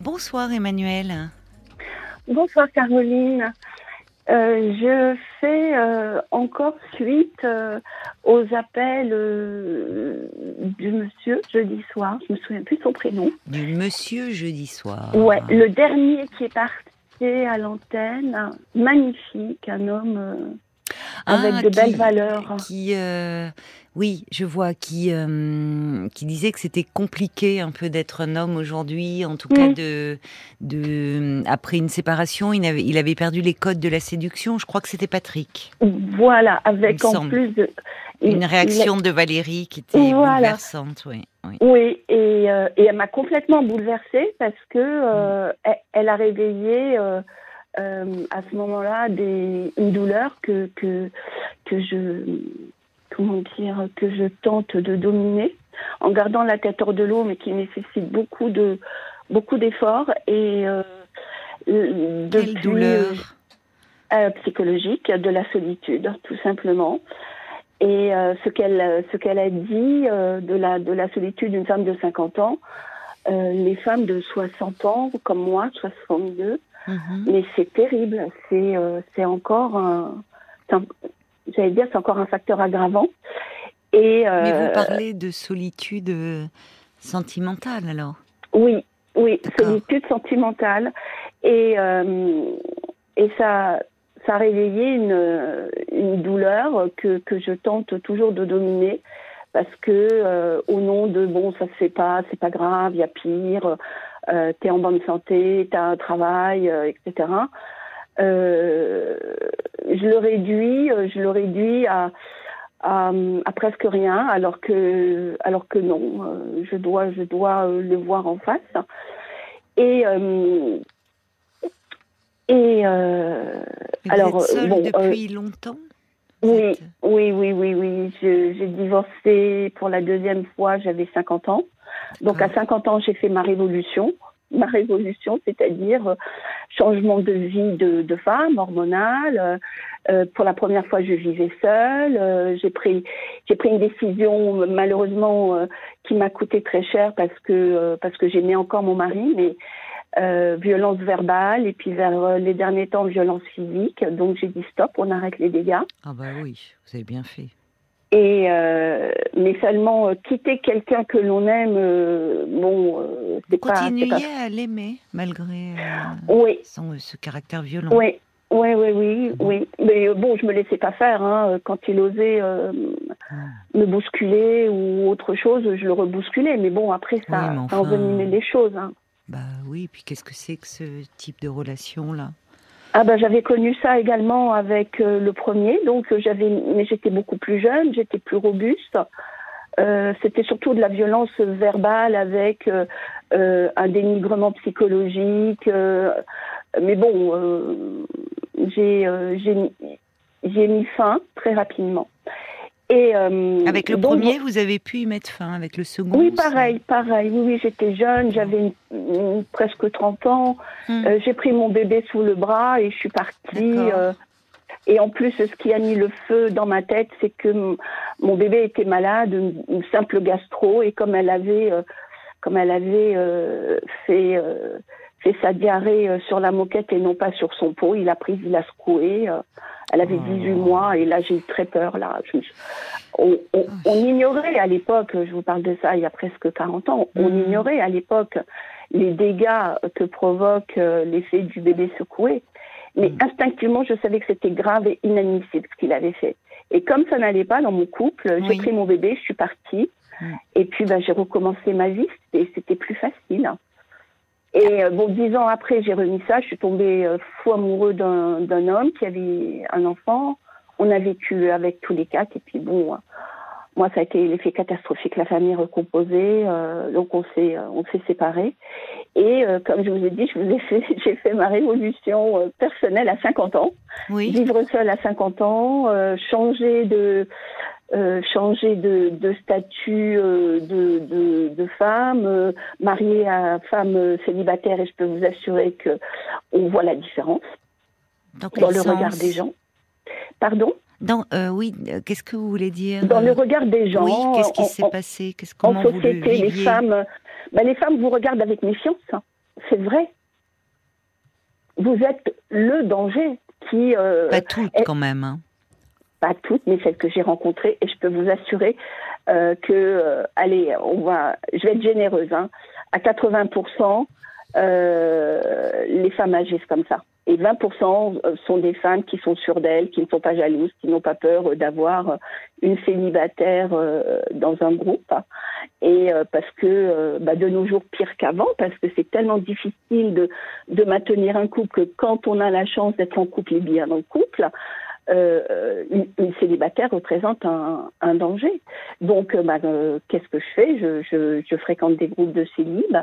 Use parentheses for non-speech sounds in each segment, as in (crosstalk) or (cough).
Bonsoir Emmanuel. Bonsoir Caroline. Euh, je fais euh, encore suite euh, aux appels du monsieur jeudi soir. Je me souviens plus de son prénom. Du monsieur jeudi soir. Ouais, le dernier qui est parti à l'antenne, magnifique, un homme avec Ah, de belles valeurs. Qui, euh, oui, je vois, qui, euh, qui disait que c'était compliqué un peu d'être un homme aujourd'hui, en tout cas Mm. de, de, après une séparation, il avait, il avait perdu les codes de la séduction. Je crois que c'était Patrick. Voilà, avec en semble. plus de Une il réaction de Valérie qui était Voilà. bouleversante, oui. oui. Oui, et, euh, et elle m'a complètement bouleversée parce que elle, elle a réveillé euh, euh, à ce moment-là des, une douleur que, que, que je comment dire que je tente de dominer en gardant la tête hors de l'eau, mais qui nécessite beaucoup de beaucoup d'efforts et euh, euh, Quelle depuis, douleur? euh, psychologique, de la solitude, tout simplement. Et euh, ce qu'elle ce qu'elle a dit euh, de la de la solitude d'une femme de 50 ans, euh, les femmes de 60 ans comme moi, 62, Mhm. mais c'est terrible. C'est euh, c'est encore un, j'allais dire c'est encore un facteur aggravant. Et euh, Mais vous parlez de solitude euh, sentimentale alors? Oui, oui, solitude sentimentale. Et, euh, et ça, ça a réveillé une, une douleur que, que je tente toujours de dominer parce que euh, au nom de bon, ça se fait pas, c'est pas grave, il y a pire, euh, t'es en bonne santé, t'as un travail, euh, etc. Euh, je le réduis, euh, je le réduis à, à, à presque rien, alors que, alors que non, je dois, je dois le voir en face. Et et Mais Alors, Vous êtes seule bon, depuis longtemps oui, oui, oui, oui, oui. J'ai divorcé pour la deuxième fois, j'avais 50 ans. Donc à D'accord. 50 ans, j'ai fait ma révolution. Ma révolution, c'est-à-dire euh, changement de vie de, de femme, hormonale. Euh, euh, pour la première fois, je vivais seule. Euh, j'ai pris, j'ai pris une décision malheureusement euh, qui m'a coûté très cher parce que parce que j'aimais encore mon mari, mais euh, violence verbale et puis vers euh, les derniers temps violence physique. Donc j'ai dit stop, on arrête les dégâts. Ah bah oui, vous avez bien fait. Et euh, mais seulement euh, quitter quelqu'un que l'on aime, euh, bon, euh, c'est pas, pas. à l'aimer malgré Oui, son- ce caractère violent. oui, oui, oui, oui, oui. Mais bon, je me laissais pas faire. Hein. Quand il osait Ah. me bousculer ou autre chose, je le rebousculais. Mais bon, après ça, Oui, ça envenimait les choses. Hein. Bah oui, puis qu'est-ce que c'est que ce type de relation là Ah ben j'avais connu ça également avec euh, le premier, donc j'avais, mais j'étais beaucoup plus jeune, j'étais plus robuste. Euh, c'était surtout de la violence verbale avec euh, euh, un dénigrement psychologique. euh, mais bon, j'ai j'ai mis fin très rapidement. Et euh, Avec le donc, premier, vous avez pu y mettre fin. Avec le second oui, pareil, pareil. Oui, oui, j'étais jeune, j'avais presque 30 ans. Hmm. Euh, j'ai pris mon bébé sous le bras et je suis partie. Euh, et en plus, ce qui a mis le feu dans ma tête, c'est que mon bébé était malade, une, une simple gastro, et comme elle avait, comme elle avait fait, fait sa diarrhée euh, sur la moquette et non pas sur son pot, il a pris, il a secoué. euh, elle avait Oh. 18 mois et là j'ai eu très peur. Là, Je on, on- on ignorait à l'époque, je vous parle de ça il y a presque 40 ans, on Mhm. ignorait à l'époque les dégâts que provoque euh, l'effet du bébé secoué. Mais Mhm. instinctivement, je savais que c'était grave et inadmissible ce qu'il avait fait. Et comme ça n'allait pas dans mon couple, j'ai Oui. pris mon bébé, je suis partie. Mhm. Et puis, ben, j'ai recommencé ma vie et c'était plus facile. Et euh, bon, dix ans après, j'ai remis ça. Je suis tombée euh, fou amoureux d'un d'un homme qui avait un enfant. On a vécu avec tous les quatre. Et puis bon, euh, moi, ça a été l'effet catastrophique. La famille recomposée, euh, donc on s'est on s'est séparés. Et euh, comme je vous ai dit, je vous ai fait, (laughs) j'ai fait ma révolution euh, personnelle à 50 ans. Oui. Vivre seule à 50 ans, euh, changer de euh, changer de, de statut euh, de, de, de femme, euh, mariée à femme euh, célibataire, et je peux vous assurer que on voit la différence Dans, le regard des gens. Pardon? Dans, oui, qu'est-ce que vous voulez dire Dans le regard des gens. Oui, qu'est-ce qui s'est passé Qu'est-ce en comment vous le société, les femmes, ben, les femmes vous regardent avec méfiance. hein. c'est vrai. Vous êtes le danger qui. Pas toutes quand même. Hein. Pas toutes, mais celles que j'ai rencontrées, et je peux vous assurer euh, que, euh, allez, on va, je vais être généreuse, hein, à 80%, les femmes agissent comme ça. Et 20% sont des femmes qui sont sûres d'elles, qui ne sont pas jalouses, qui n'ont pas peur d'avoir une célibataire dans un groupe. Et parce que bah, de nos jours, pire qu'avant, parce que c'est tellement difficile de, de maintenir un couple que quand on a la chance d'être en couple et bien en couple, euh, une, célibataire représente un, danger. Donc, euh, bah, euh, qu'est-ce que je fais? Je, je, fréquente des groupes de célib,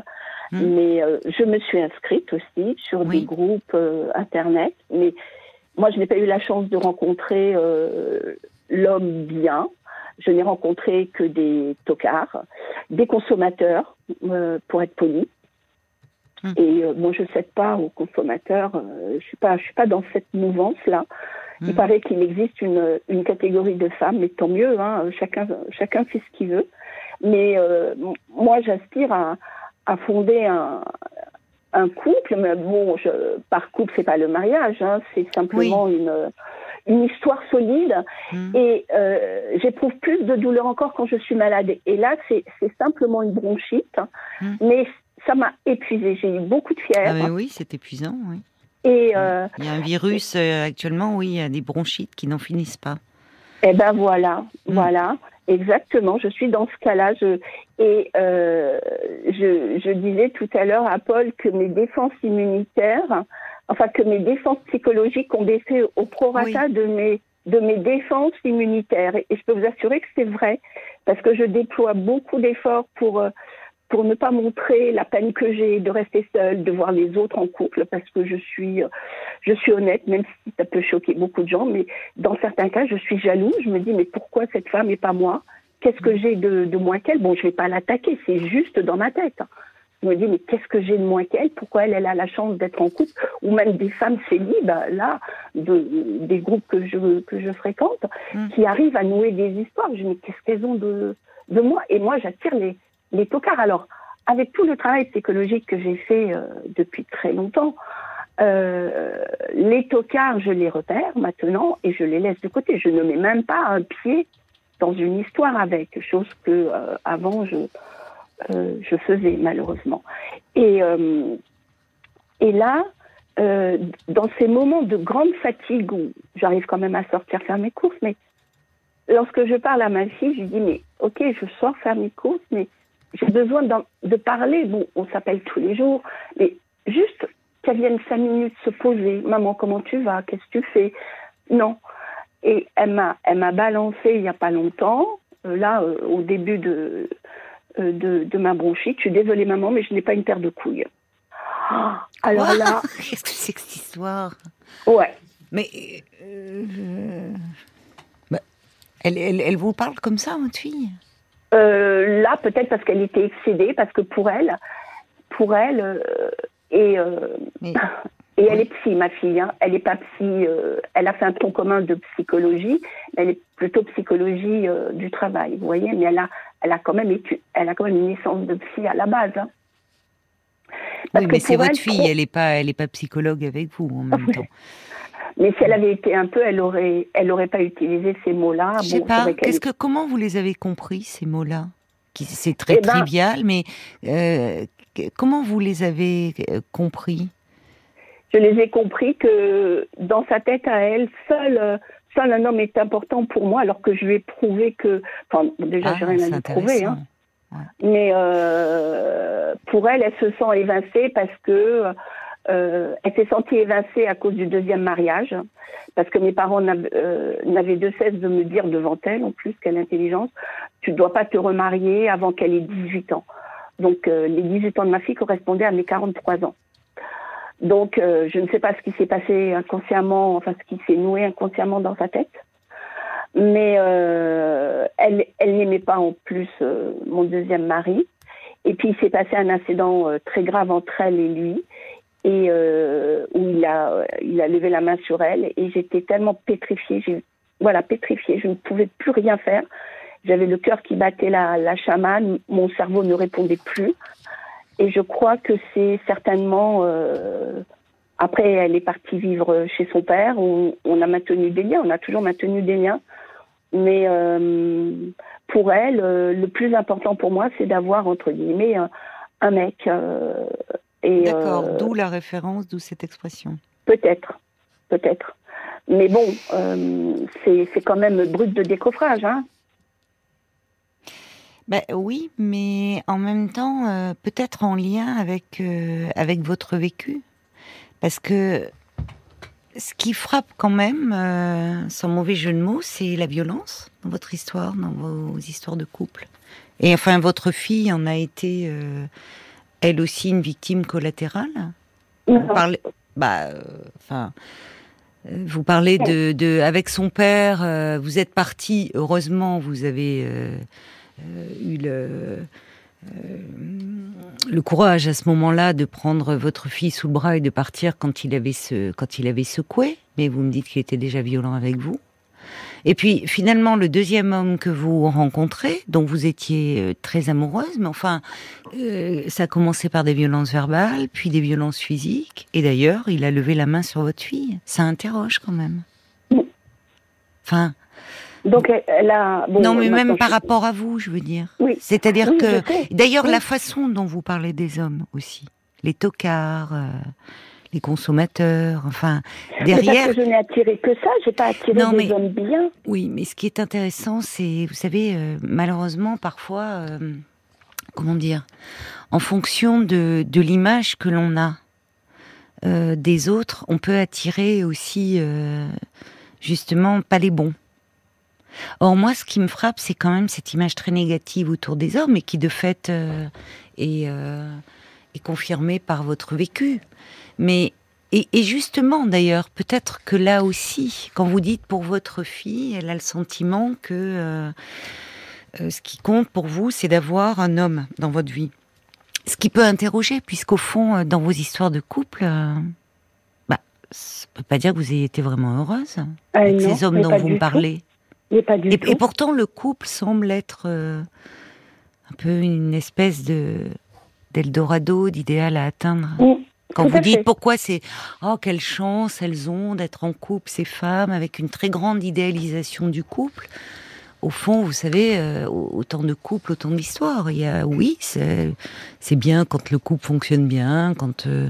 hmm. mais je me suis inscrite aussi sur des groupes internet. Mais moi, je n'ai pas eu la chance de rencontrer l'homme bien. Je n'ai rencontré que des tocards, des consommateurs, pour être poli. Hmm. Et moi, je ne cède pas aux consommateurs. je suis pas, je suis pas dans cette mouvance là. Il hmm. paraît qu'il existe une, une, catégorie de femmes, mais tant mieux, hein, chacun, chacun fait ce qu'il veut. Mais euh, moi, j'aspire à, à, fonder un, un couple, mais bon, je, par couple, c'est pas le mariage, hein, c'est simplement une, une histoire solide. Hmm. Et euh, j'éprouve plus de douleur encore quand je suis malade. Et là, c'est simplement une bronchite, hmm. mais ça m'a épuisée. J'ai eu beaucoup de fièvre. Ah oui, c'est épuisant, oui. Euh, il y a un virus euh, actuellement, oui, il y a des bronchites qui n'en finissent pas. Eh ben voilà, mm. voilà, exactement. Je suis dans ce cas-là. et euh, je, disais tout à l'heure à Paul que mes défenses immunitaires, enfin que mes défenses psychologiques ont baissé au prorata de mes de mes défenses immunitaires. Et je peux vous assurer que c'est vrai, parce que je déploie beaucoup d'efforts pour pour ne pas montrer la peine que j'ai de rester seule, de voir les autres en couple, parce que je suis, je suis honnête, même si ça peut choquer beaucoup de gens, mais dans certains cas, je suis jalouse. Je me dis, mais pourquoi cette femme et pas moi? Qu'est-ce que j'ai de, de moins qu'elle? Bon, je vais pas l'attaquer, c'est juste dans ma tête. Je me dis, mais qu'est-ce que j'ai de moins qu'elle? Pourquoi elle, elle a la chance d'être en couple? Ou même des femmes célibes, là, de, des groupes que je, que je fréquente, mmh. qui arrivent à nouer des histoires. Je me dis, qu'est-ce qu'elles ont de, de moi? Et moi, j'attire les, les tocards. Alors, avec tout le travail psychologique que j'ai fait euh, depuis très longtemps, euh, les tocards, je les repère maintenant et je les laisse de côté. Je ne mets même pas un pied dans une histoire avec, chose que euh, avant je faisais malheureusement. Et et là, dans ces moments de grande fatigue où j'arrive quand même à sortir faire mes courses, mais lorsque je parle à ma fille, je lui dis mais ok, je sors faire mes courses, mais j'ai besoin de parler. Bon, on s'appelle tous les jours, mais juste qu'elle vienne cinq minutes se poser. Maman, comment tu vas? Qu'est-ce que tu fais? Non. Et elle m'a, elle m'a balancé il n'y a pas longtemps, euh, là, euh, au début de, euh, de, de, ma bronchite. Je suis désolée, maman, mais je n'ai pas une paire de couilles. alors là. (laughs) Qu'est-ce que c'est que cette histoire? Ouais. Mais. Bah, elle, elle, elle, vous parle comme ça, votre fille? Euh, là, peut-être parce qu'elle était excédée, parce que pour elle, pour elle, euh, et, euh, et elle est psy, ma fille. Hein. Elle n'est pas psy. elle a fait un tronc commun de psychologie, mais elle est plutôt psychologie du travail. Vous voyez, mais elle a, elle a quand même elle a quand même une licence de psy à la base. Hein. oui, mais c'est votre fille. Elle n'est pas, elle est pas psychologue avec vous en même temps. Mais si elle avait été un peu, elle aurait, elle aurait pas utilisé ces mots-là. Je sais pas. Qu'est-ce que, comment vous les avez compris ces mots-là? C'est très eh ben trivial, mais euh, comment vous les avez euh, compris? Je les ai compris que dans sa tête à elle, seul, seul un homme est important pour moi, alors que je lui ai prouvé que, enfin, déjà, j'ai ah, rien à lui prouver, hein. Mais euh, pour elle, elle se sent évincée parce que euh, elle s'est sentie évincée à cause du deuxième mariage, parce que mes parents euh, n'avaient de cesse de me dire devant elle, en plus, quelle intelligence, tu ne dois pas te remarier avant qu'elle ait 18 ans. Donc euh, les 18 ans de ma fille correspondaient à mes 43 ans. Donc je ne sais pas ce qui s'est passé inconsciemment, enfin ce qui s'est noué inconsciemment dans sa tête. Mais elle n'aimait pas en plus mon deuxième mari. Et puis il s'est passé un incident très grave entre elle et lui et euh, où il a, il a levé la main sur elle et j'étais tellement pétrifiée, voilà, pétrifiée, je ne pouvais plus rien faire. J'avais le cœur qui battait la, la chamane, mon cerveau ne répondait plus. et je crois que c'est certainement. après, elle est partie vivre chez son père. Où on a maintenu des liens. On a toujours maintenu des liens. Mais pour elle, le plus important pour moi, c'est d'avoir entre guillemets un, mec. D'accord. d'où la référence, d'où cette expression. Peut-être, peut-être. Mais bon, c'est quand même brut de décoffrage, hein ben, oui, mais en même temps, euh, peut-être en lien avec, euh, avec votre vécu. Parce que ce qui frappe quand même, euh, sans mauvais jeu de mots, c'est la violence dans votre histoire, dans vos histoires de couple. Et enfin, votre fille en a été, elle aussi, une victime collatérale? Vous parlez, bah, enfin, vous parlez de, de, avec son père, vous êtes parti. Heureusement, vous avez euh, eu le, euh, le courage à ce moment-là de prendre votre fille sous le bras et de partir quand il avait quand il avait secoué. Mais vous me dites qu'il était déjà violent avec vous. Et puis finalement, le deuxième homme que vous rencontrez, dont vous étiez euh, très amoureuse, mais enfin, ça a commencé par des violences verbales, puis des violences physiques. Et d'ailleurs, il a levé la main sur votre fille. Ça interroge quand même. Enfin, donc elle a. non, mais même par rapport à vous, je veux dire. Oui. C'est-à-dire que, d'ailleurs, la façon dont vous parlez des hommes aussi, les tocards. Euh, les consommateurs, enfin (laughs) derrière. parce que je n'ai attiré que ça, j'ai pas attiré des hommes bien. Oui, mais ce qui est intéressant, c'est, vous savez, euh, malheureusement parfois, euh, comment dire, en fonction de, de l'image que l'on a des autres, on peut attirer aussi, justement, pas les bons. Or, moi, ce qui me frappe, c'est quand même cette image très négative autour des hommes et qui, de fait, euh, euh, est, confirmée par votre vécu. Mais, et, justement, d'ailleurs, peut-être que là aussi, quand vous dites pour votre fille, elle a le sentiment que euh, ce qui compte pour vous, c'est d'avoir un homme dans votre vie. Ce qui peut interroger, puisqu'au fond, dans vos histoires de couple, bah, ça ne peut pas dire que vous ayez été vraiment heureuse avec ces hommes dont vous me parlez et, pourtant, le couple semble être euh, un peu une espèce de d'Eldorado, d'idéal à atteindre. Quand vous dites pourquoi c'est oh quelle chance elles ont d'être en couple ces femmes avec une très grande idéalisation du couple. Au fond, vous savez, euh, autant de couples, autant d'histoires. Il y a oui, c'est bien quand le couple fonctionne bien, quand euh,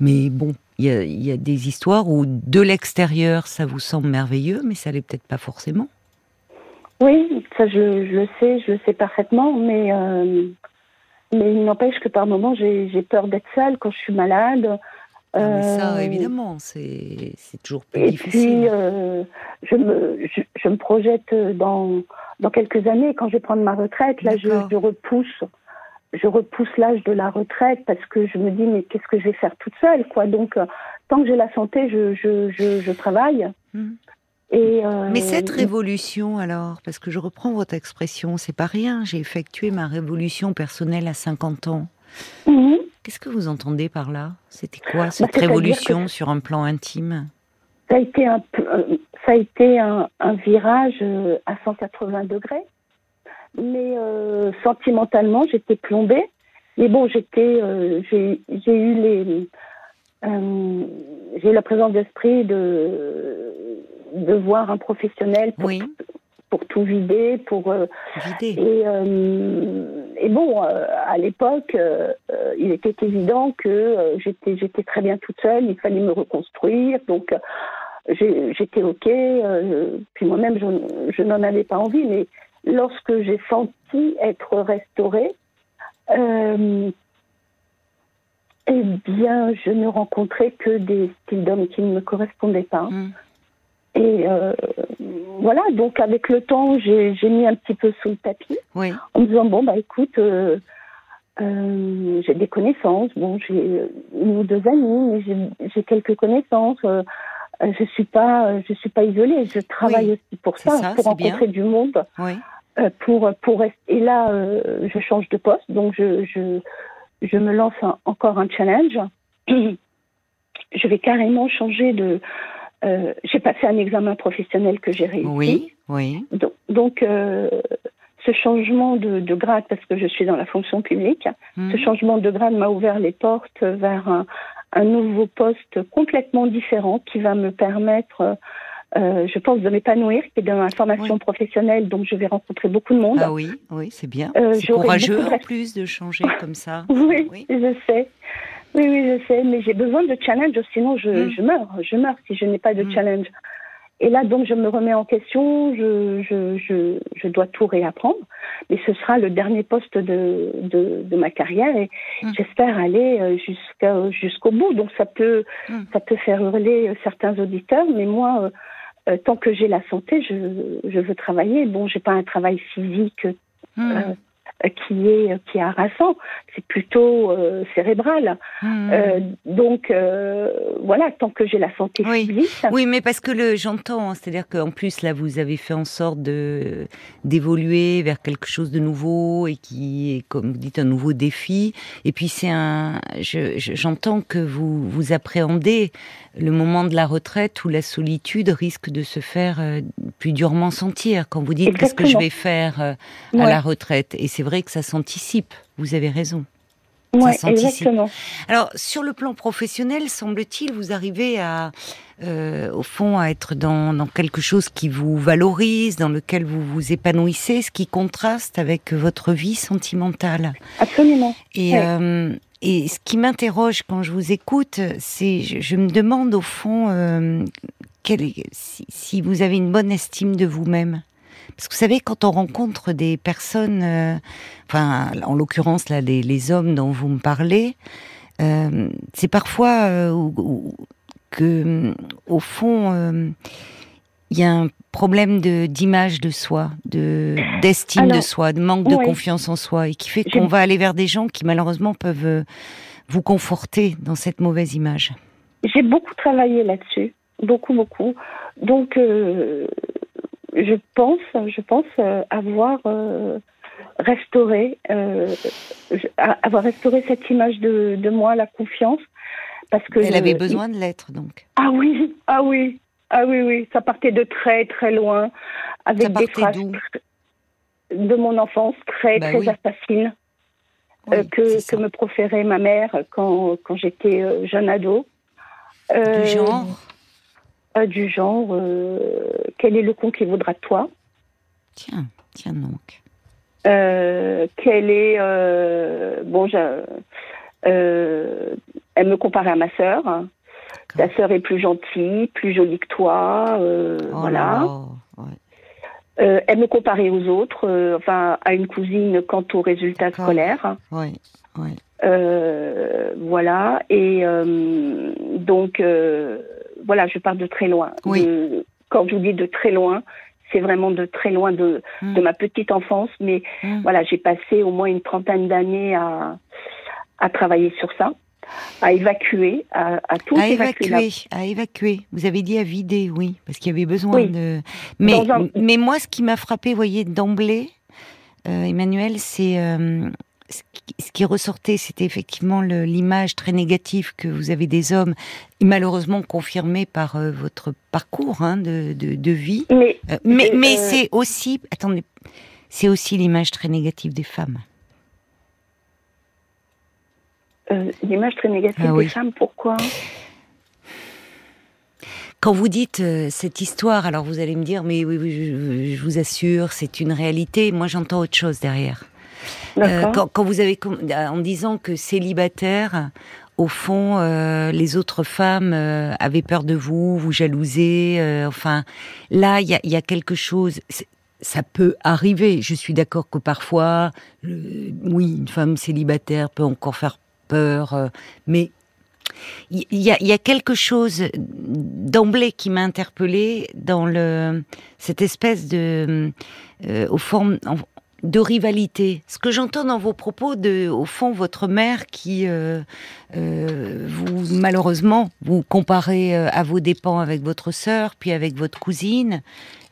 mais bon, il y, a, il y a des histoires où de l'extérieur ça vous semble merveilleux, mais ça l'est peut-être pas forcément. Oui, ça je, le sais, je le sais parfaitement, mais, euh, mais il n'empêche que par moments j'ai peur d'être seule quand je suis malade. Ah, mais ça, euh, évidemment, c'est toujours plus et difficile. Puis, euh, je, me, je, me projette dans, dans quelques années, quand je vais prendre ma retraite, là je, je repousse je repousse l'âge de la retraite parce que je me dis mais qu'est-ce que je vais faire toute seule quoi donc tant que j'ai la santé je, je, je, je travaille Euh, Mais cette révolution, alors, parce que je reprends votre expression, c'est pas rien. J'ai effectué ma révolution personnelle à 50 ans. Mhm. Qu'est-ce que vous entendez par là? C'était quoi bah, cette révolution sur un plan intime? Ça a été un, euh, ça a été un, virage euh, à 180 degrés. Mais sentimentalement, j'étais plombée. Mais bon, j'étais, j'ai eu les, j'ai eu la présence d'esprit de de voir un professionnel pour, pour tout vider, pour euh, vider. Et, euh, et bon, euh, à l'époque, il était évident que j'étais j'étais très bien toute seule, il fallait me reconstruire, donc j'étais ok. puis moi-même, je, je n'en avais pas envie, mais lorsque j'ai senti être restaurée, eh bien, je ne rencontrais que des styles d'hommes qui ne me correspondaient pas. Mmh. Et euh, voilà, donc avec le temps, j'ai mis un petit peu sous le tapis oui. en me disant bon bah écoute, euh, euh, j'ai des connaissances, bon j'ai une ou deux amis, mais j'ai quelques connaissances. je suis pas, je suis pas isolée. Je travaille aussi pour ça, pour rencontrer du monde. Oui. pour pour rester. Et là, je change de poste, donc je je, je me lance encore un challenge. (clears throat) je vais carrément changer de euh, j'ai passé un examen professionnel que j'ai réussi. Oui, oui. Donc, euh, ce changement de, grade, parce que je suis dans la fonction publique, mmh. ce changement de grade m'a ouvert les portes vers un, un, nouveau poste complètement différent qui va me permettre euh, je pense, de m'épanouir, qui est dans la formation professionnelle, donc je vais rencontrer beaucoup de monde. Ah oui, oui, c'est bien. Euh, c'est courageux en plus de changer (laughs) comme ça. oui, je sais. Oui, oui, je sais, mais j'ai besoin de challenge, sinon je, hmm. je meurs. Je meurs si je n'ai pas de hmm. challenge. Et là, donc, je me remets en question, je, je, je, je, dois tout réapprendre, mais ce sera le dernier poste de, de, de ma carrière et hmm. j'espère aller euh, jusqu'au bout. Donc, ça peut, ça peut faire hurler certains auditeurs, mais moi, euh, tant que j'ai la santé, je, je, veux travailler. Bon, j'ai pas un travail physique hmm. euh, euh, qui est qui est harassant, c'est plutôt euh, cérébral. Hmm. Euh, donc voilà, tant que j'ai la santé oui. physique. Oui, mais parce que le j'entends, hein, c'est-à-dire qu'en plus là vous avez fait en sorte de d'évoluer vers quelque chose de nouveau et qui est comme vous dites un nouveau défi. Et puis c'est un, j'entends que vous vous appréhendez le moment de la retraite où la solitude risque de se faire plus durement sentir quand vous dites qu'est-ce que je vais faire à la retraite? Et c'est vrai que ça s'anticipe. Vous avez raison. Oui, exactement. Alors, sur le plan professionnel, semble-t-il, vous arrivez à, euh, au fond, à être dans, dans, quelque chose qui vous valorise, dans lequel vous vous épanouissez, ce qui contraste avec votre vie sentimentale. Absolument. Et, euh, et ce qui m'interroge quand je vous écoute, c'est, je, me demande au fond, euh, si, vous avez une bonne estime de vous-même. Parce que vous savez, quand on rencontre des personnes, euh, enfin, en l'occurrence là, les, hommes dont vous me parlez, euh, c'est parfois que, au fond, il y a un problème de d'image de soi, de d'estime de soi, de manque de confiance en soi, et qui fait qu'on va aller vers des gens qui malheureusement peuvent vous conforter dans cette mauvaise image. J'ai beaucoup travaillé là-dessus, beaucoup, beaucoup. Donc, je pense, je pense euh, avoir euh, restauré, euh, avoir restauré cette image de, de, moi, la confiance, parce que elle avait besoin de l'être donc. Ah oui, ah oui, ah oui, oui, ça partait de très très loin, avec des phrases de mon enfance très bah très assassines que, que me proférait ma mère quand quand j'étais jeune ado. du genre du genre euh, quel est le con qui vaudra de toi? Tiens, tiens donc. Euh, quel est euh, bon, elle me comparait à ma sœur. Ta sœur est plus gentille, plus jolie que toi, oh voilà. elle me comparait aux autres, enfin à une cousine quant aux résultats scolaires. Oui, oui. voilà, et donc voilà, je pars de très loin. Oui. quand je vous dis de très loin, c'est vraiment de très loin de, hmm. de ma petite enfance, mais hmm. voilà, j'ai passé au moins une trentaine d'années à, à travailler sur ça, à évacuer, à, à tout à évacuer. À évacuer. Vous avez dit à vider, oui, parce qu'il y avait besoin de. Mais, mais moi, ce qui m'a frappé, vous voyez, d'emblée, euh, Emmanuel, c'est euh, ce qui ressortait, c'était effectivement l'image très négative que vous avez des hommes, malheureusement confirmée par euh, votre parcours hein, de, de, vie. Mais, mais, mais c'est aussi, attendez, c'est aussi l'image très négative des femmes. L'image très négative ah des femmes, pourquoi? Quand vous dites cette histoire, alors vous allez me dire, mais oui, oui je vous assure, c'est une réalité. Moi, j'entends autre chose derrière. Euh, quand, vous avez euh, en disant que célibataire, au fond, euh, les autres femmes avaient peur de vous, vous jalousaient. enfin, là, il y a, quelque chose. Ça peut arriver. Je suis d'accord que parfois, oui, une femme célibataire peut encore faire peur, mais il y, a, quelque chose d'emblée qui m'a interpellée dans le cette espèce de au fond de rivalité. Ce que j'entends dans vos propos, au fond, votre mère qui, euh, euh, vous malheureusement, vous comparez euh, à vos dépens avec votre sœur, puis avec votre cousine,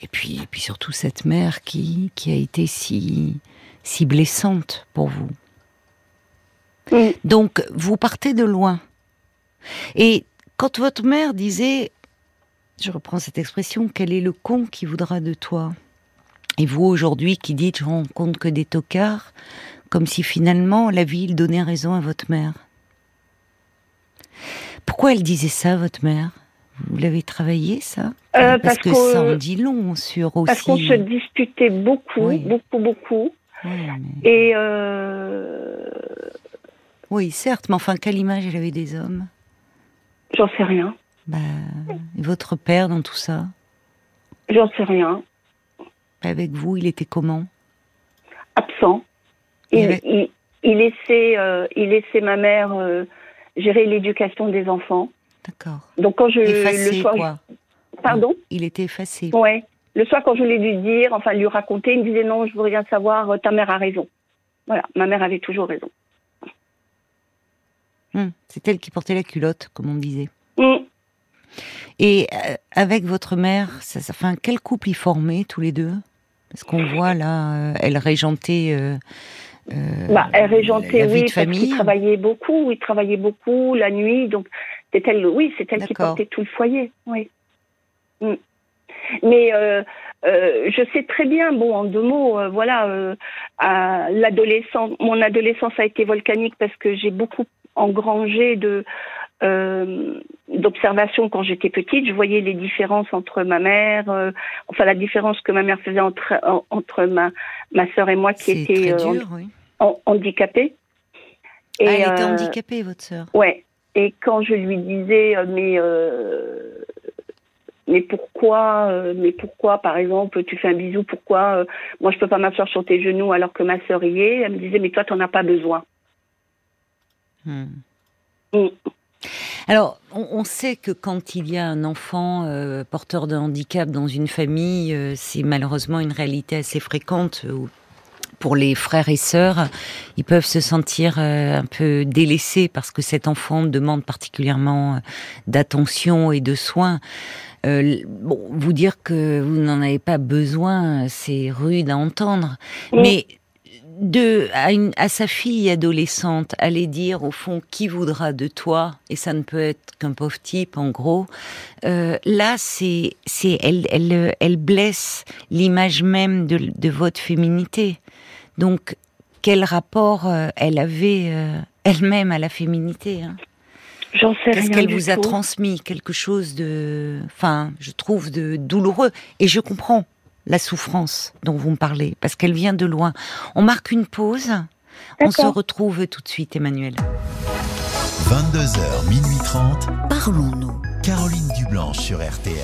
et puis, surtout cette mère qui, a été si blessante pour vous. Donc, vous partez de loin. Et quand votre mère disait, je reprends cette expression, quel est le con qui voudra de toi? Et vous aujourd'hui qui dites je rencontre que des tocards, comme si finalement la ville donnait raison à votre mère. Pourquoi elle disait ça, votre mère? Vous l'avez travaillé ça? Euh, Parce parce que ça en dit long sur aussi. Parce qu'on se disputait beaucoup, Oui. beaucoup, beaucoup. Oui, mais- Et euh, oui, certes, mais enfin, quelle image elle avait des hommes? J'en sais rien. bah, et Votre père dans tout ça? J'en sais rien. Avec vous, il était comment? Absent. Il Il, avait- il, il laissait, euh, il laissait ma mère euh, gérer l'éducation des enfants. D'accord. Donc quand je Effacé, le soir, quoi. pardon, Il était effacé. ouais. Le soir quand je voulais lui dire, enfin lui raconter, il me disait non, je veux rien savoir. euh, Ta mère a raison. Voilà, ma mère avait toujours raison. Hum, C'est elle qui portait la culotte, comme on disait. Et euh, avec votre mère, ça, ça, enfin, quel couple ils formaient tous les deux? Parce qu'on voit là, euh, elle régentait. euh, euh, Bah, elle régentait, la oui, de parce famille. qu'il travaillait beaucoup, il travaillait beaucoup la nuit, donc c'est elle, oui, c'est elle qui portait tout le foyer, oui. Mm. Mais euh, euh, je sais très bien, bon, en deux mots, euh, voilà, l'adolescence, mon adolescence a été volcanique parce que j'ai beaucoup engrangé de euh, d'observations quand j'étais petite. Je voyais les différences entre ma mère, euh, enfin la différence que ma mère faisait entre en- entre ma ma sœur et moi qui était euh, dur, oui. en- handicapée. Ah, elle était handicapée, votre sœur. Ouais. Et quand je lui disais, mais mais pourquoi, mais pourquoi, par exemple, tu fais un bisou, pourquoi moi je peux pas m'asseoir sur tes genoux alors que ma sœur y est Elle me disait, mais toi t'en as pas besoin. Hmm. Mm. Alors, on, sait que quand il y a un enfant euh, porteur de handicap dans une famille, euh, c'est malheureusement une réalité assez fréquente. euh, où pour les frères et sœurs, ils peuvent se sentir euh, un peu délaissés parce que cet enfant demande particulièrement d'attention et de soins. Euh, bon, vous dire que vous n'en avez pas besoin, c'est rude à entendre. Mais de à, une, à sa fille adolescente, aller dire au fond qui voudra de toi, et ça ne peut être qu'un pauvre type en gros. euh, là, c'est c'est elle elle elle blesse l'image même de, de votre féminité. Donc quel rapport euh, elle avait euh, elle-même à la féminité hein? J'en sais Qu'est-ce rien qu'elle vous a tout. transmis? Quelque chose de, enfin, je trouve de douloureux. Et je comprends la souffrance dont vous me parlez, parce qu'elle vient de loin. On marque une pause. On se retrouve tout de suite, Emmanuel. 22h, minuit 30, Parlons-nous. Caroline Dublanche sur RTN.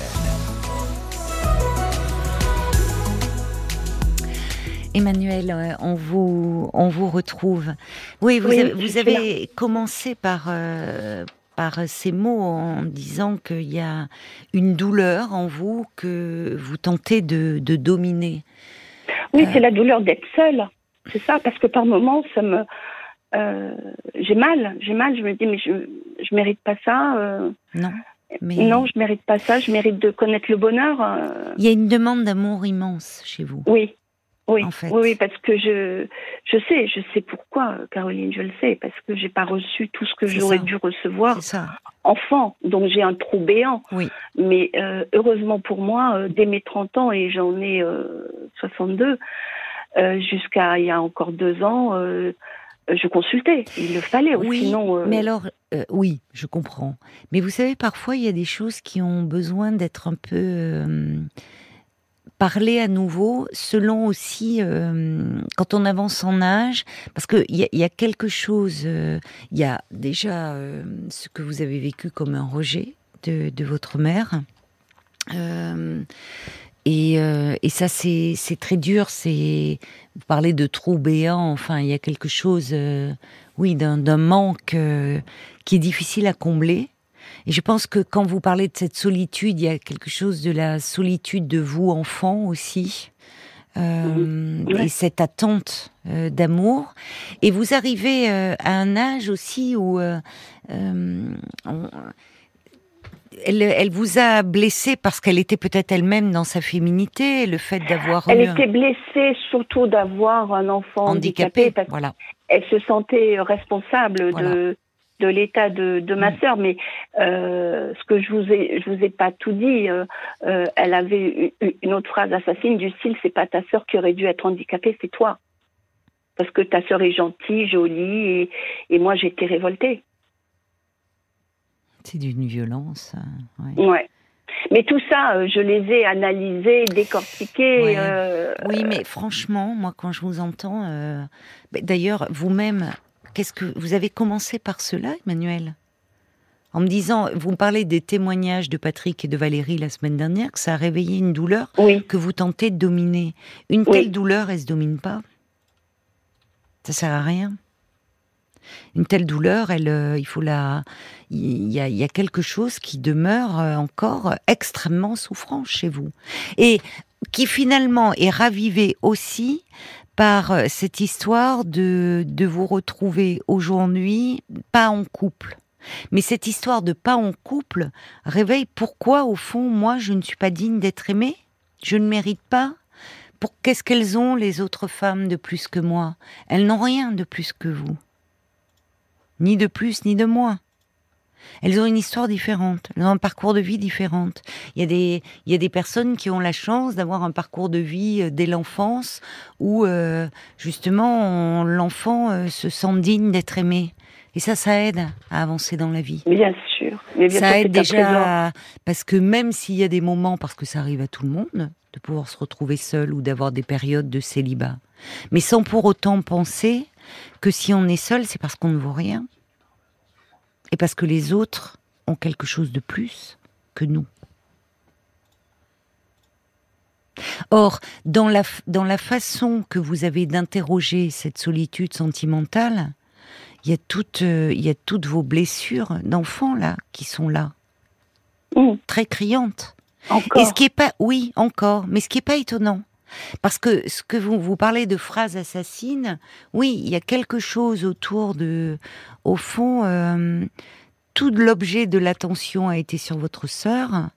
Emmanuel, euh, on vous, on vous retrouve. Oui, vous Oui, avez, je vous suis avez commencé par, euh, par ces mots en disant qu'il y a une douleur en vous que vous tentez de, de dominer. Oui, Euh. c'est la douleur d'être seule. C'est ça, parce que par moments, ça me, euh, j'ai mal, j'ai mal. Je me dis, mais je, je mérite pas ça. euh, Non, mais Non, je mérite pas ça. Je mérite de connaître le bonheur. il y a une demande d'amour immense chez vous. Oui, oui, En fait. oui, oui, parce que je, je sais, je sais pourquoi, Caroline, je le sais, parce que j'ai pas reçu tout ce que j'aurais dû recevoir ça. enfant, donc j'ai un trou béant. Oui. Mais euh, heureusement pour moi, euh, dès mes 30 ans, et j'en ai euh, 62, euh, jusqu'à il y a encore deux ans, euh, je consultais. Il le fallait, ou Oui, sinon. euh, mais alors, euh, oui, je comprends. Mais vous savez, parfois, il y a des choses qui ont besoin d'être un peu euh, parlées à nouveau, selon aussi euh, quand on avance en âge, parce a- il y a quelque chose. euh, Il y a déjà euh, ce que vous avez vécu comme un rejet de, votre mère. Euh, et, euh, ça, c'est très dur. C'est vous parlez de trou béant. Enfin, il y a quelque chose, euh, oui, d'un manque euh, qui est difficile à combler. Et je pense que quand vous parlez de cette solitude, il y a quelque chose de la solitude de vous, enfant aussi. Euh. Et cette attente euh, d'amour. Et vous arrivez euh, à un âge aussi où on- elle, elle vous a blessé parce qu'elle était peut-être elle-même dans sa féminité, le fait d'avoir Elle était blessée surtout d'avoir un enfant handicapé, handicapé. parce Voilà. qu'elle se sentait responsable Voilà. de, de l'état de, de ma Mm. sœur, mais euh, ce que je vous ai, je vous ai pas tout dit. euh, euh, elle avait une- autre phrase assassine du style "C'est pas ta sœur qui aurait dû être handicapée, c'est toi." Parce que ta sœur est gentille, jolie, et, et moi j'étais révoltée. C'est d'une violence. euh, ouais. Ouais. Mais tout ça, je les ai analysés, décortiqués. Ouais. euh, Oui, mais franchement, moi, quand je vous entends, euh, d'ailleurs, vous-même, qu'est-ce que vous avez commencé par cela, Emmanuel? En me disant, vous me parlez des témoignages de Patrick et de Valérie la semaine dernière, que ça a réveillé une douleur Oui, que vous tentez de dominer. Une Oui. telle douleur, elle se domine pas? Ça sert à rien. Une telle douleur, elle, euh, il faut la, il y a, il y a quelque chose qui demeure euh, encore extrêmement souffrant chez vous et qui finalement est ravivé aussi par euh, cette histoire de de vous retrouver aujourd'hui pas en couple. Mais cette histoire de pas en couple réveille pourquoi au fond moi je ne suis pas digne d'être aimée, je ne mérite pas? Pour qu'est-ce qu'elles ont les autres femmes de plus que moi? Elles n'ont rien de plus que vous ni de plus ni de moins. Elles ont une histoire différente, elles ont un parcours de vie différent. Il y a des, il y a des personnes qui ont la chance d'avoir un parcours de vie euh, dès l'enfance où euh, justement l'enfant euh, se sent digne d'être aimé. Et ça, ça aide à avancer dans la vie. bien sûr. Mais bien Ça sûr, aide déjà à- parce que même s'il y a des moments, parce que ça arrive à tout le monde, de pouvoir se retrouver seul ou d'avoir des périodes de célibat, mais sans pour autant penser que si on est seul, c'est parce qu'on ne vaut rien et parce que les autres ont quelque chose de plus que nous. Or, dans la, dans la façon que vous avez d'interroger cette solitude sentimentale, il y a toutes, euh, il y a toutes vos blessures d'enfants là qui sont là, Mmh, très criantes. encore. Et ce qui est pas, oui, encore, mais ce qui est pas étonnant, parce que ce que vous vous parlez de phrases assassines, oui, il y a quelque chose autour de, au fond, euh, tout l'objet de l'attention a été sur votre sœur,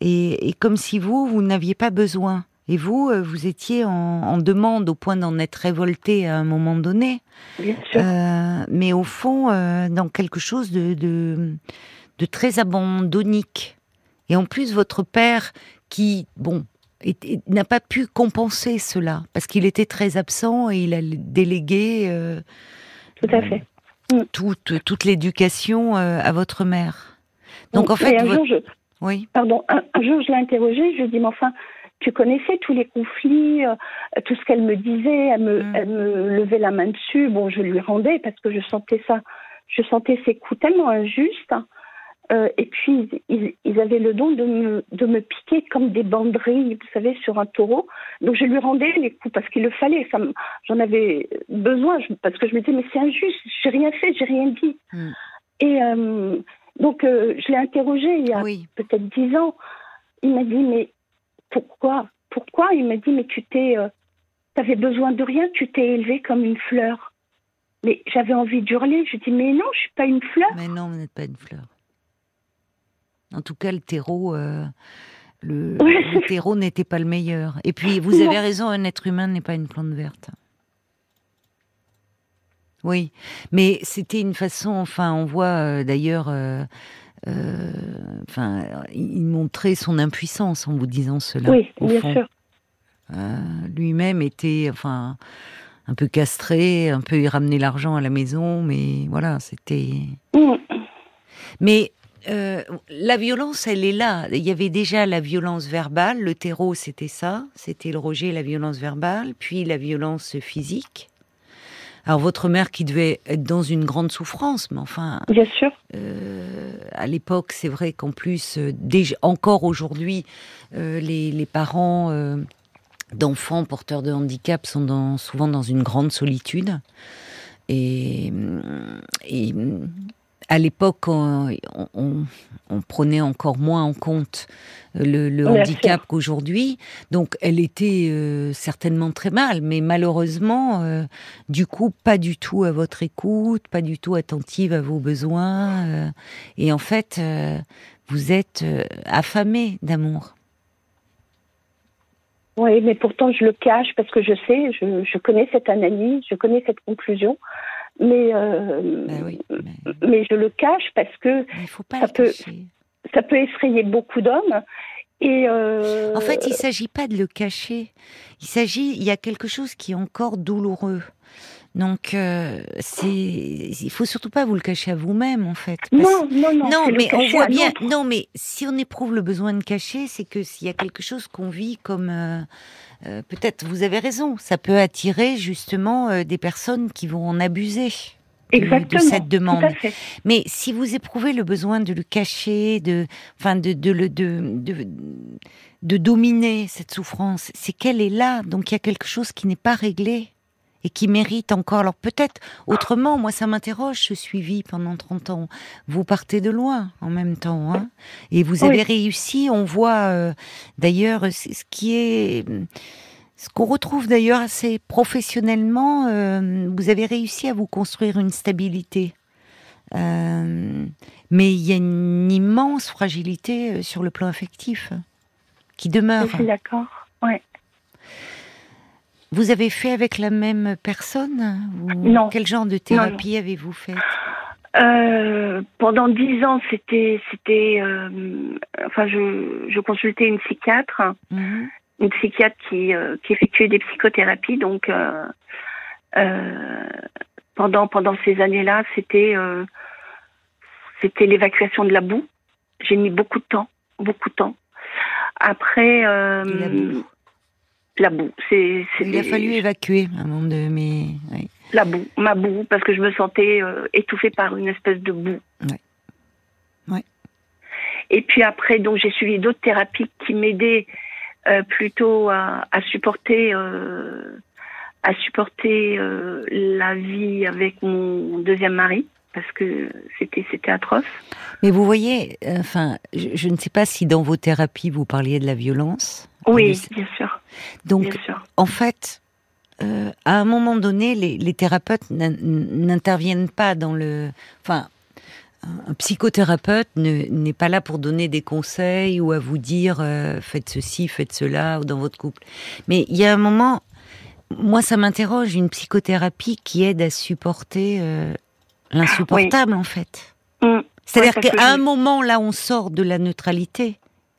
et, et comme si vous, vous n'aviez pas besoin. Et vous, euh, vous étiez en, en demande au point d'en être révolté à un moment donné. Bien sûr. Euh, mais au fond, euh, dans quelque chose de, de, de très abandonnique. Et en plus, votre père, qui, bon, n'a pas pu compenser cela, parce qu'il était très absent et il a délégué euh, Tout à fait. toute, toute l'éducation euh, à votre mère. Donc en fait, un votre- jour, je, oui, pardon, un, un jour, je l'ai interrogée, je lui ai dit, mais enfin, tu connaissais tous les conflits, euh, tout ce qu'elle me disait, elle me, Mm. elle me levait la main dessus. Bon, je lui rendais parce que je sentais ça, je sentais ces coups tellement injustes. Euh, et puis, ils, ils avaient le don de me, de me piquer comme des banderilles, vous savez, sur un taureau. Donc, je lui rendais les coups parce qu'il le fallait. J'en avais besoin je- parce que je me disais, mais c'est injuste, j'ai rien fait, j'ai rien dit. Mm. Et euh, donc, euh, je l'ai interrogé il y a oui, peut-être dix ans. Il m'a dit, mais pourquoi? Pourquoi? Il m'a dit, mais tu t'es, t'avais besoin de rien, tu t'es élevée comme une fleur. Mais j'avais envie d'hurler. Je dis, mais non, je suis pas une fleur. mais non, vous n'êtes pas une fleur. En tout cas, le terreau, euh, (laughs) le, terreau n'était pas le meilleur. Et puis, vous avez raison, un être humain n'est pas une plante verte. Oui, mais c'était une façon. Enfin, on voit euh, d'ailleurs. euh, enfin, il montrait son impuissance en vous disant cela. oui, au bien fond. sûr. Lui-même était, enfin, un peu castré, un peu il ramenait l'argent à la maison, mais voilà, c'était. Mm. Mais euh, la violence, elle est là. Il y avait déjà la violence verbale. Le terreau, c'était ça. C'était le rejet, la violence verbale, puis la violence physique. Alors votre mère qui devait être dans une grande souffrance, mais enfin, Bien sûr. euh, à l'époque, c'est vrai qu'en plus, euh, déjà, encore aujourd'hui, les, les parents d'enfants porteurs de handicap sont dans- souvent dans une grande solitude. Et, et à l'époque, on, on- on prenait encore moins en compte le, le handicap qu'aujourd'hui. Donc, elle était euh, certainement très mal, mais malheureusement, euh, du coup, pas du tout à votre écoute, pas du tout attentive à vos besoins. euh, et en fait, euh, vous êtes euh, affamé d'amour. Oui, mais pourtant je le cache parce que je sais, je, je connais cette analyse, je connais cette conclusion. Mais, euh, Bah oui, mais mais je le cache parce que mais il faut pas ça peut- cacher. ça peut effrayer beaucoup d'hommes. Et euh, En fait, il s'agit pas de le cacher. Il s'agit, il y a quelque chose qui est encore douloureux. Donc, euh, c'est, il faut surtout pas vous le cacher à vous-même, en fait. parce- non, non, non, non, mais on voit bien. Non, mais si on éprouve le besoin de cacher, c'est que s'il y a quelque chose qu'on vit comme, euh, euh, peut-être, vous avez raison, ça peut attirer justement euh, des personnes qui vont en abuser. de- Exactement. de cette demande. Mais si vous éprouvez le besoin de le cacher, de, enfin, de, de, de, de, de dominer cette souffrance, c'est qu'elle est là. Donc il y a quelque chose qui n'est pas réglé et qui mérite encore. Alors peut-être autrement, moi ça m'interroge ce suivi pendant 30 ans. Vous partez de loin en même temps. Hein et vous avez Oui. réussi, on voit euh, d'ailleurs c'est ce qui est... Ce qu'on retrouve d'ailleurs assez professionnellement, euh, vous avez réussi à vous construire une stabilité. Euh, mais il y a une immense fragilité euh, sur le plan affectif euh, qui demeure. Je suis d'accord. Ouais. Vous avez fait avec la même personne ou Non. Quel genre de thérapie avez-vous fait Euh, pendant dix ans, c'était, c'était, euh, enfin, je, je consultais une psychiatre, Mhm. une psychiatre qui, euh, qui effectuait des psychothérapies. Donc, pendant pendant ces années-là, c'était, c'était l'évacuation de la boue. J'ai mis beaucoup de temps, beaucoup de temps. Après, la boue. c'est, Il a fallu évacuer un moment de mes. oui. la boue, ma boue, parce que je me sentais euh, étouffée par une espèce de boue. Ouais. Ouais. Et puis après, donc j'ai suivi d'autres thérapies qui m'aidaient euh, plutôt à, à supporter, euh, à supporter euh, la vie avec mon deuxième mari, parce que c'était c'était atroce. Mais vous voyez, enfin, je, je ne sais pas si dans vos thérapies vous parliez de la violence. Oui, bien sûr, Donc, bien sûr. en fait, euh, à un moment donné, les, les thérapeutes n'in- n'interviennent pas dans le. Enfin, un psychothérapeute ne- n'est pas là pour donner des conseils ou à vous dire euh, faites ceci, faites cela ou dans votre couple. Mais il y a un moment, moi, ça m'interroge une psychothérapie qui aide à supporter euh, l'insupportable, en fait. Mm. C'est-à-dire que qu'à un moment, là, on sort de la neutralité,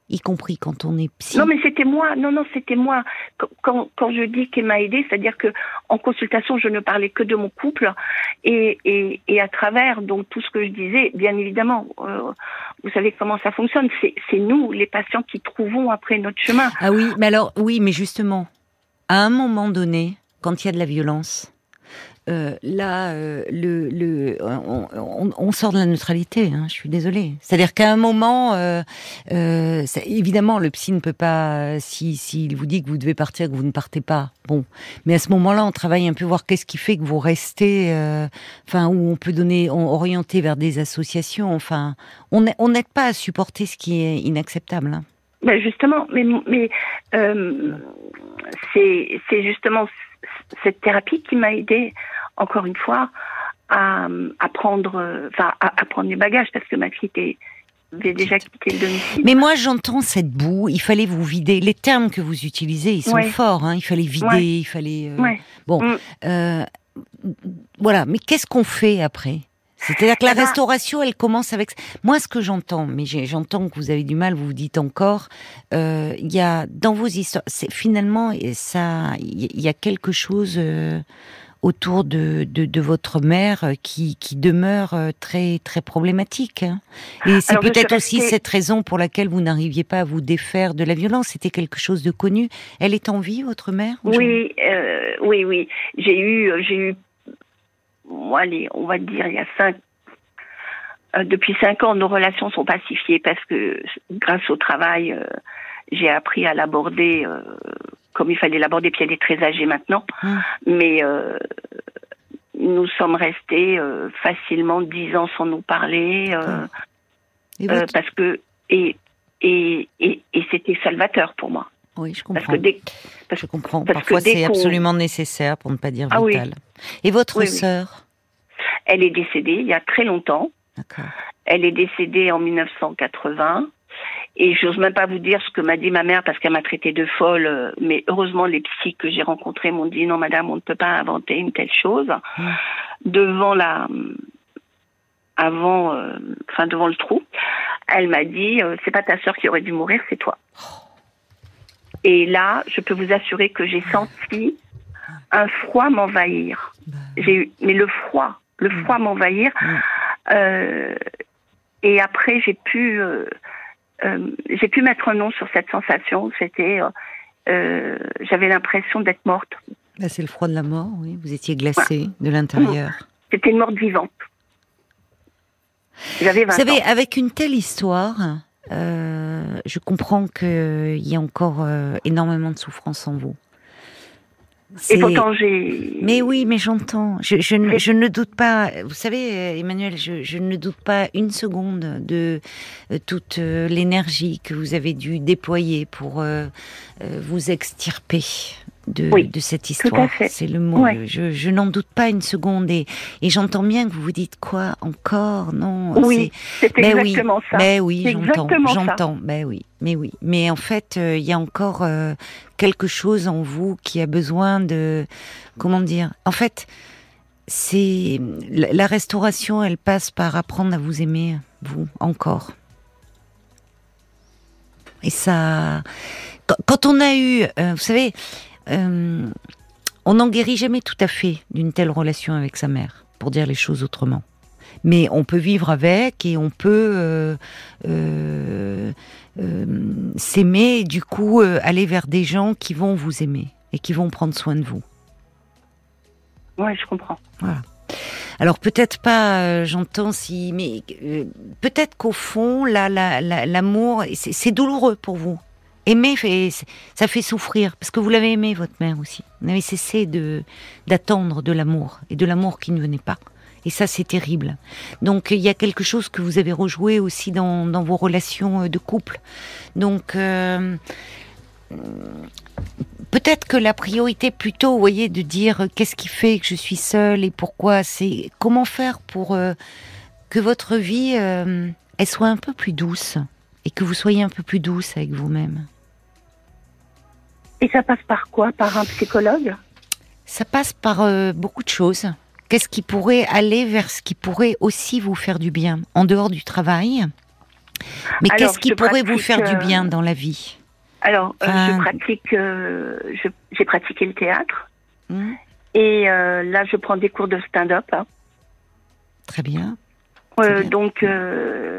y compris quand on est psy. Non, mais c'était moi. Non, non, c'était moi. Quand, je dis qu'elle m'a aidée, c'est-à-dire que en consultation, je ne parlais que de mon couple et, et, et à travers donc tout ce que je disais, bien évidemment, euh, vous savez comment ça fonctionne. C'est, c'est nous, les patients, qui trouvons après notre chemin. Ah oui, mais alors, oui, mais justement, à un moment donné, quand il y a de la violence, euh, là, euh, on, sort de la neutralité. Hein, je suis désolée. C'est-à-dire qu'à un moment, euh, évidemment, le psy ne peut pas, si s'il vous dit que vous devez partir, que vous ne partez pas. Bon, mais à ce moment-là, on travaille un peu voir qu'est-ce qui fait que vous restez. Enfin, où on peut donner, on, orienter vers des associations. Enfin, on n'a- on n'aide pas à supporter ce qui est inacceptable. hein. Ben justement, mais, c'est, justement cette thérapie qui m'a aidée, encore une fois, à, à prendre, enfin, à, à prendre mes bagages parce que ma fille était, avait déjà quitté le domicile. Mais moi, j'entends cette boue. Il fallait vous vider. Les termes que vous utilisez, ils sont Ouais. forts. Hein. Il fallait vider, Ouais. il fallait. euh, Ouais. Bon, Mm. euh, voilà. Mais qu'est-ce qu'on fait après? C'est-à-dire que la Eh ben- restauration, elle commence avec. Moi, ce que j'entends, mais j'entends que vous avez du mal. Vous vous dites encore, euh, il y a dans vos histoires, finalement ça, il y a quelque chose. Autour de, de, de votre mère qui, qui demeure euh, très très problématique. hein. Et c'est peut-être aussi restée- cette raison pour laquelle vous n'arriviez pas à vous défaire de la violence. C'était quelque chose de connu. Elle est en vie, votre mère Oui, euh, oui, oui. J'ai eu, euh, j'ai eu, allez, on va dire, il y a cinq. depuis cinq ans, nos relations sont pacifiées parce que, grâce au travail, euh, j'ai appris à l'aborder euh, comme il fallait l'aborder. Puis elle est très âgée maintenant, Hum. mais euh, nous sommes restés euh, facilement dix ans sans nous parler euh, Et euh, votre- parce que et et et, et c'était salvateur pour moi Oui, je parce comprends. que dès parce Je comprends. parce que Parfois, c'est absolument nécessaire, pour ne pas dire Ah oui. vital. Et votre Oui, oui. sœur? Elle est décédée il y a très longtemps. D'accord. Elle est décédée en 1980 Et j'ose même pas vous dire ce que m'a dit ma mère parce qu'elle m'a traité de folle. euh, Mais heureusement, les psys que j'ai rencontrés m'ont dit non, madame, on ne peut pas inventer une telle chose Mm. devant la, avant, euh, enfin devant le trou. Elle m'a dit euh, c'est pas ta sœur qui aurait dû mourir, c'est toi. Et là, je peux vous assurer que j'ai senti un froid m'envahir. Bah, J'ai eu, mais le froid, le froid m'envahir. Mm. Euh, et après, j'ai pu, j'ai pu mettre un nom sur cette sensation. C'était, euh, euh, j'avais l'impression d'être morte. C'est le froid de la mort, oui. Vous étiez glacé de l'intérieur. C'était une morte vivante. J'avais 20 Vous savez, ans. avec une telle histoire, euh, je comprends qu'il y a encore euh, énormément de souffrance en vous. Et pourtant, j'ai. Mais oui, mais j'entends. Je, je, ne- je ne doute pas. Vous savez, euh, Emmanuel, je, je ne doute pas une seconde de euh, toute euh, l'énergie que vous avez dû déployer pour euh, vous extirper de, Oui, de cette histoire. C'est le mot. Ouais. Je, je n'en doute pas une seconde. Et, et j'entends bien que vous vous dites quoi encore? Non. Oui, c'est- c'est mais oui, exactement ça. mais oui, C'est j'entends, exactement j'entends. Mais oui, mais oui. Mais en fait, euh, il y a encore euh, quelque chose en vous qui a besoin de, comment dire? En fait, c'est la, restauration. Elle passe par apprendre à vous aimer, vous encore. Et ça, quand, quand on a eu, euh, vous savez, euh, on n'en guérit jamais tout à fait d'une telle relation avec sa mère, pour dire les choses autrement. Mais on peut vivre avec et on peut euh, euh, s'aimer et du coup aller vers des gens qui vont vous aimer et qui vont prendre soin de vous. Ouais, je comprends. Alors peut-être pas, euh, j'entends si, mais euh, peut-être qu'au fond, là, la- la- l'amour, c'est douloureux pour vous. Aimer, fait, ça fait souffrir parce que vous l'avez aimé votre mère aussi. Vous n'avez cessé de d'attendre de l'amour et de l'amour qui ne venait pas. Et ça, c'est terrible. Donc il y a quelque chose que vous avez rejoué aussi dans, dans vos relations euh, de couple. Donc euh, peut-être que la priorité plutôt, vous voyez, de dire euh, qu'est-ce qui fait que je suis seule et pourquoi, c'est comment faire pour que votre vie, elle soit un peu plus douce et que vous soyez un peu plus douce avec vous-même. Et ça passe par quoi Par un psychologue Ça passe par euh, beaucoup de choses. Qu'est-ce qui pourrait aller vers ce qui pourrait aussi vous faire du bien en dehors du travail? Mais qu'est-ce qui pourrait vous faire du euh, bien dans la vie? Alors, euh, Enfin- je pratique, euh, j'ai pratiqué le théâtre. Hmm Et euh, là, je prends des cours de stand-up. hein. Très bien. Euh, C'est bien. donc,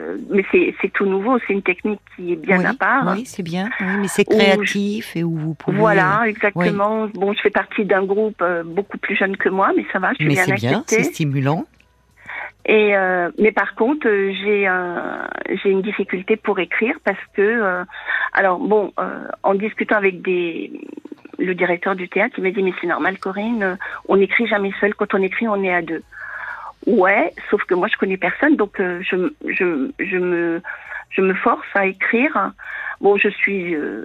euh, mais c'est tout nouveau. C'est une technique qui est bien oui, à part. Oui, c'est bien. Oui, mais c'est je- créatif et où vous pouvez. Voilà, exactement. Bon, je fais partie d'un groupe euh, beaucoup plus jeune que moi, mais ça va, je suis Mais bien c'est bien, c'est acceptée. stimulant. Et euh, mais par contre, euh, j'ai un, j'ai une difficulté pour écrire parce que, euh, alors bon, euh, en discutant avec des le directeur du théâtre, il m'a dit mais c'est normal, Corinne, euh, on n'écrit jamais seul. Quand on écrit, on est à deux. Ouais, sauf que moi je connais personne, donc euh, je, je, je me je me force à écrire. Bon, je suis euh,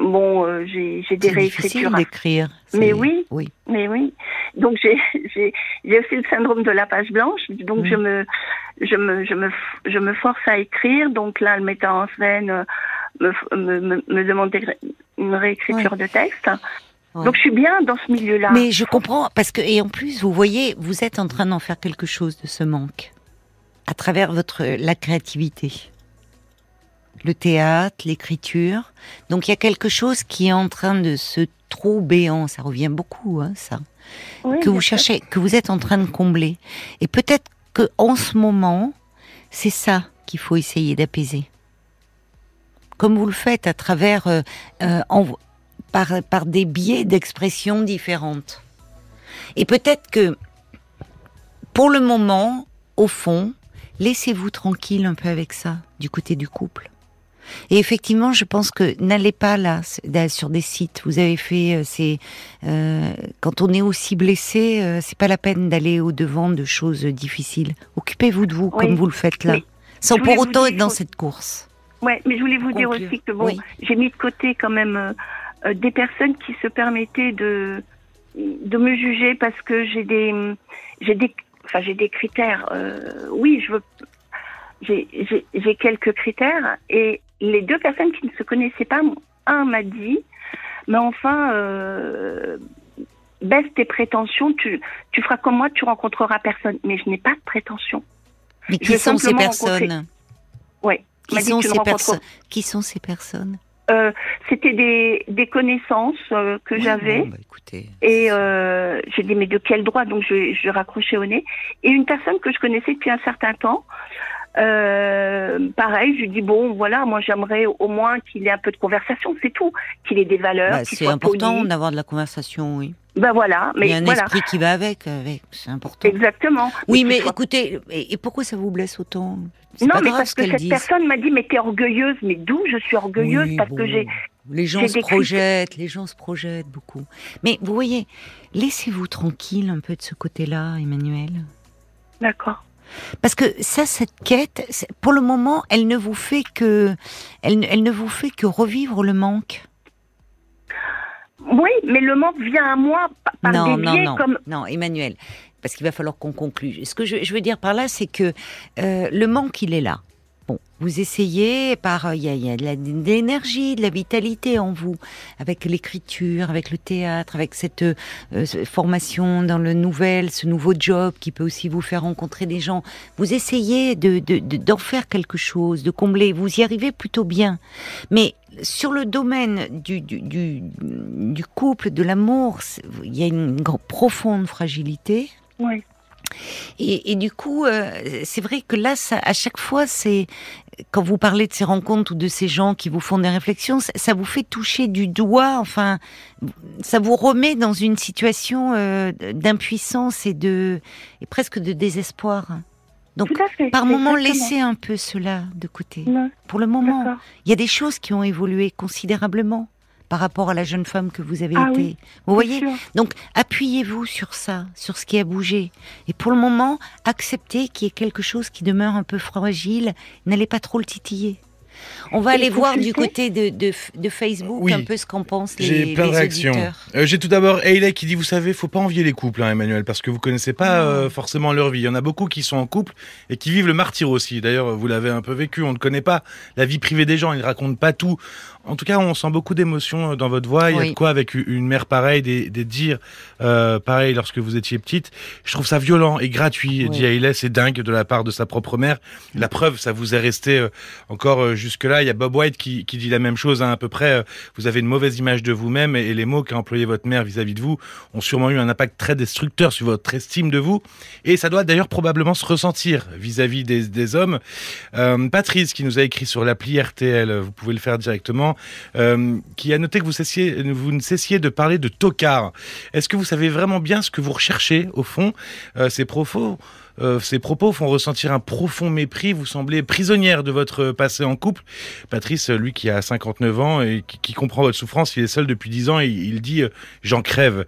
bon, euh, j'ai j'ai des réécritures. d'écrire. Mais oui. Oui. mais oui. Donc j'ai j'ai j'ai aussi le syndrome de la page blanche. Donc je me je me je me je me force à écrire. Donc là le metteur en scène euh, me me, me, me demande une réécriture de texte. Ouais. Donc je suis bien dans ce milieu-là. Mais je comprends parce que et en plus vous voyez, vous êtes en train d'en faire quelque chose de ce manque à travers votre la créativité, le théâtre, l'écriture. Donc il y a quelque chose qui est en train de se trou béant. Ça revient beaucoup, hein, ça. Oui, que vous cherchez, que vous êtes en train de combler. Et peut-être que en ce moment, c'est ça qu'il faut essayer d'apaiser. Comme vous le faites à travers, euh, euh, en- par, par des biais d'expression différentes. Et peut-être que, pour le moment, au fond, laissez-vous tranquille un peu avec ça, du côté du couple. Et effectivement, je pense que n'allez pas là, sur des sites. Vous avez fait, euh, c'est euh, quand on est aussi blessé, euh, c'est pas la peine d'aller au devant de choses difficiles. Occupez-vous de vous Oui. comme vous le faites là, sans pour autant être dans faut- cette course. Ouais, mais je voulais vous dire aussi que bon, Oui. j'ai mis de côté quand même euh, des personnes qui se permettaient de de me juger parce que j'ai des j'ai des enfin j'ai des critères. euh, oui, je veux j'ai j'ai- j'ai quelques critères et les deux personnes qui ne se connaissaient pas, un m'a dit, mais enfin, euh, baisse tes prétentions, tu, tu feras comme moi, tu rencontreras personne. Mais je n'ai pas de prétention. Mais qui sont ces personnes Ouais. qui sont, ces qui sont ces personnes Euh, C'était des, des connaissances euh, que Oui, j'avais. bon, bah, écoutez. Et euh, j'ai dit, mais de quel droit? Donc, je, je raccrochais au nez. Et une personne que je connaissais depuis un certain temps, pareil, je lui dis, bon, voilà, moi, j'aimerais au moins qu'il ait un peu de conversation, c'est tout. Qu'il ait des valeurs, Bah, c'est important d'avoir de la conversation, oui. Ben voilà, Il mais y a un voilà. esprit qui va avec, avec c'est important. Exactement. Oui, mais écoutez, et, et pourquoi ça vous blesse autant? Non, pas mais grave parce ce que cette dise. personne m'a dit, mais t'es orgueilleuse. Mais d'où je suis orgueilleuse Oui, Parce bon, que j'ai. Les gens se projettent, les gens se projettent beaucoup. Mais vous voyez, laissez-vous tranquille un peu de ce côté-là, Emmanuel. D'accord. Parce que ça, cette quête, pour le moment, elle ne vous fait que, elle, elle ne vous fait que revivre le manque. Oui, mais le manque vient à moi pa- par non, des non, biais non, comme. non, Emmanuel, parce qu'il va falloir qu'on conclue. Ce que je, je veux dire par là, c'est que euh, le manque, il est là. Bon, vous essayez par, euh, il y a, il y a de l'énergie, de la vitalité en vous, avec l'écriture, avec le théâtre, avec cette euh, formation dans le nouvel, ce nouveau job qui peut aussi vous faire rencontrer des gens. Vous essayez de de- de- d'en faire quelque chose, de combler. Vous y arrivez plutôt bien, mais sur le domaine du, couple, de l'amour, il y a une grande, profonde fragilité. Oui. Et, et du coup, euh, c'est vrai que là, ça, à chaque fois, c'est quand vous parlez de ces rencontres ou de ces gens qui vous font des réflexions, ça, ça vous fait toucher du doigt. Enfin, ça vous remet dans une situation euh, d'impuissance et de et presque de désespoir. Donc, fait. par moment, laissez un peu cela de côté. Non, Pour le moment, il y a des choses qui ont évolué considérablement par rapport à la jeune femme que vous avez Ah été. oui, vous voyez Sûr. donc, appuyez-vous sur ça, sur ce qui a bougé. Et pour le moment, acceptez qu'il y ait quelque chose qui demeure un peu fragile. N'allez pas trop le titiller. On va Et aller voir du côté de, de, de Facebook Oui. un peu ce qu'en pensent les, J'ai plein de réactions. Euh, J'ai tout d'abord Hayley qui dit vous savez, faut pas envier les couples, hein, Emmanuel, parce que vous connaissez pas euh, forcément leur vie. Il y en a beaucoup qui sont en couple et qui vivent le martyr aussi. D'ailleurs, vous l'avez un peu vécu. On ne connaît pas la vie privée des gens. Ils racontent pas tout. En tout cas, on sent beaucoup d'émotions euh, dans votre voix. Il y a Oui. de quoi avec une mère pareille, des, des dires euh, pareils lorsque vous étiez petite. Je trouve ça violent et gratuit. Oui. Dit c'est dingue de la part de sa propre mère. La preuve, ça vous est resté euh, encore euh, jusque-là. Il y a Bob White qui, qui dit la même chose hein, à peu près. euh, vous avez une mauvaise image de vous-même et, et les mots qu'a employé votre mère vis-à-vis de vous ont sûrement eu un impact très destructeur sur votre estime de vous. Et ça doit d'ailleurs probablement se ressentir vis-à-vis des, des hommes. Euh, Patrice qui nous a écrit sur l'appli RTL, vous pouvez le faire directement, euh, qui a noté que vous, ne cessiez de parler de tocard. Est-ce que vous savez vraiment bien ce que vous recherchez au fond? Euh, Ces propos euh, ces propos font ressentir un profond mépris. Vous semblez prisonnière de votre passé en couple. Patrice, lui qui a 59 ans et qui, comprend votre souffrance, il est seul depuis 10 ans et il dit j'en crève.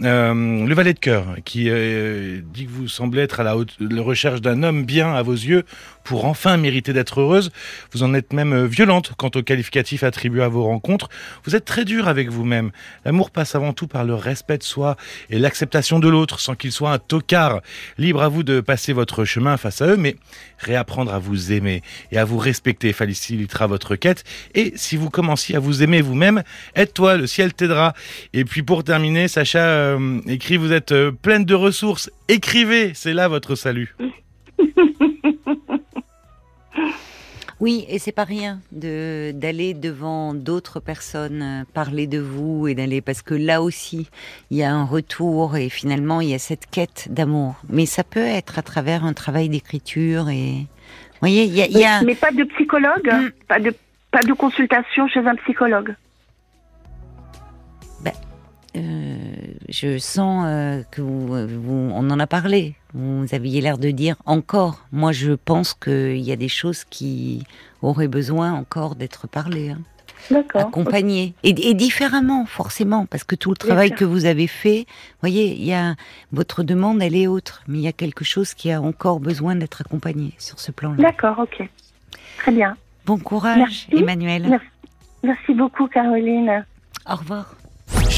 Le valet de cœur qui dit que vous semblez être à la recherche d'un homme bien à vos yeux pour enfin mériter d'être heureuse. Vous en êtes même euh, violente quant au qualificatif attribué à vos rencontres. Vous êtes très dur avec vous-même. L'amour passe avant tout par le respect de soi et l'acceptation de l'autre sans qu'il soit un tocard. Libre à vous de passer votre chemin face à eux, mais réapprendre à vous aimer et à vous respecter facilitera votre quête. Et si vous commenciez à vous aimer vous-même, aide-toi, le ciel t'aidera. Et puis pour terminer, Sacha euh, écrit, vous êtes euh, pleine de ressources. Écrivez, c'est là votre salut. (laughs) Oui, et c'est pas rien de d'aller devant d'autres personnes euh, parler de vous et d'aller parce que là aussi il y a un retour et finalement il y a cette quête d'amour. Mais ça peut être à travers un travail d'écriture et vous voyez il y a, il y a- Mais pas de psychologue, Mm. pas de pas de consultation chez un psychologue. Euh, je sens euh, que vous, vous- on en a parlé. Vous aviez l'air de dire encore. Moi, je pense qu'il y a des choses qui auraient besoin encore d'être parlées, hein, D'accord. accompagnées, et, et différemment, forcément, parce que tout le travail que vous avez fait, voyez, il y a votre demande, elle est autre, mais il y a quelque chose qui a encore besoin d'être accompagné sur ce plan-là. D'accord, ok. Très bien. Bon courage, Merci. Emmanuel. Merci. Merci beaucoup, Caroline. Au revoir.